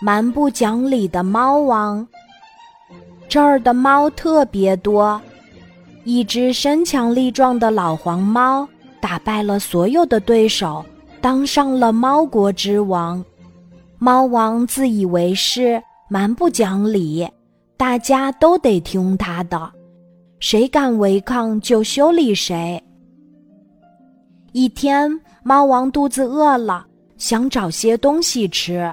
蛮不讲理的猫王。这儿的猫特别多，一只身强力壮的老黄猫打败了所有的对手，当上了猫国之王。猫王自以为是，蛮不讲理，大家都得听他的，谁敢违抗就修理谁。一天，猫王肚子饿了，想找些东西吃。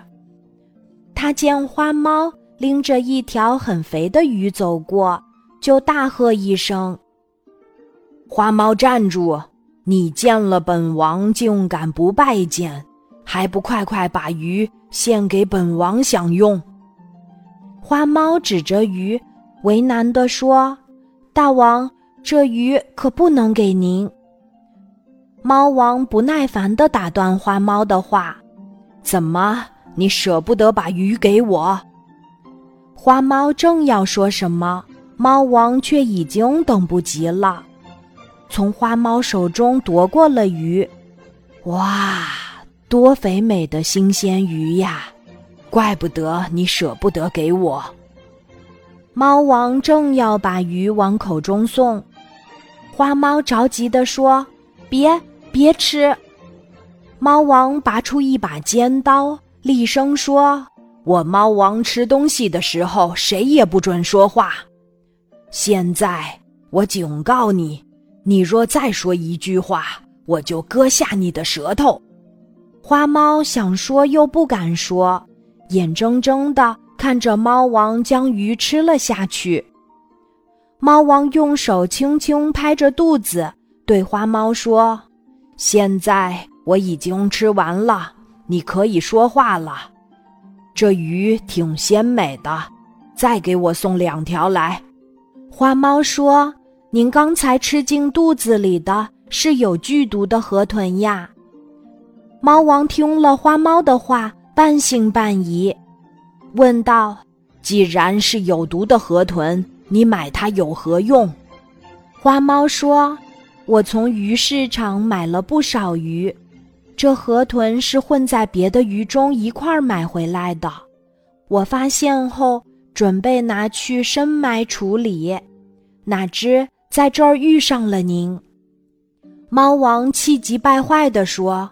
他见花猫。拎着一条很肥的鱼走过，就大喝一声：“花猫，站住！你见了本王竟敢不拜见，还不快快把鱼献给本王享用？”花猫指着鱼，为难地说：“大王，这鱼可不能给您。”猫王不耐烦地打断花猫的话：“怎么，你舍不得把鱼给我？”花猫正要说什么，猫王却已经等不及了，从花猫手中夺过了鱼。哇，多肥美的新鲜鱼呀！怪不得你舍不得给我。猫王正要把鱼往口中送，花猫着急地说：“别，别吃！”猫王拔出一把尖刀，厉声说。我猫王吃东西的时候，谁也不准说话。现在我警告你，你若再说一句话，我就割下你的舌头。花猫想说又不敢说，眼睁睁的看着猫王将鱼吃了下去。猫王用手轻轻拍着肚子，对花猫说：“现在我已经吃完了，你可以说话了。”这鱼挺鲜美的，再给我送两条来。花猫说：“您刚才吃进肚子里的是有剧毒的河豚呀。”猫王听了花猫的话，半信半疑，问道：“既然是有毒的河豚，你买它有何用？”花猫说：“我从鱼市场买了不少鱼。”这河豚是混在别的鱼中一块儿买回来的，我发现后准备拿去深埋处理，哪知在这儿遇上了您。猫王气急败坏地说：“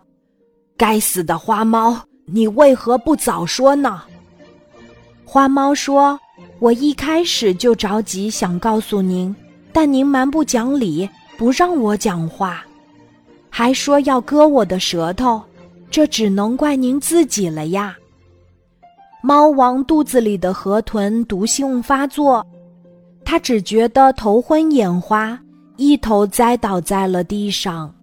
该死的花猫，你为何不早说呢？”花猫说：“我一开始就着急想告诉您，但您蛮不讲理，不让我讲话。”还说要割我的舌头，这只能怪您自己了呀！猫王肚子里的河豚毒性发作，他只觉得头昏眼花，一头栽倒在了地上。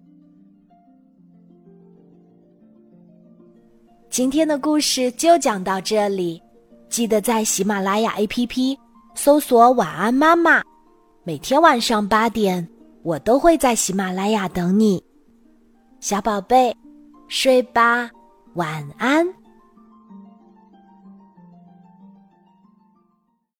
今天的故事就讲到这里，记得在喜马拉雅 APP 搜索“晚安妈妈”，每天晚上八点，我都会在喜马拉雅等你。小宝贝，睡吧，晚安。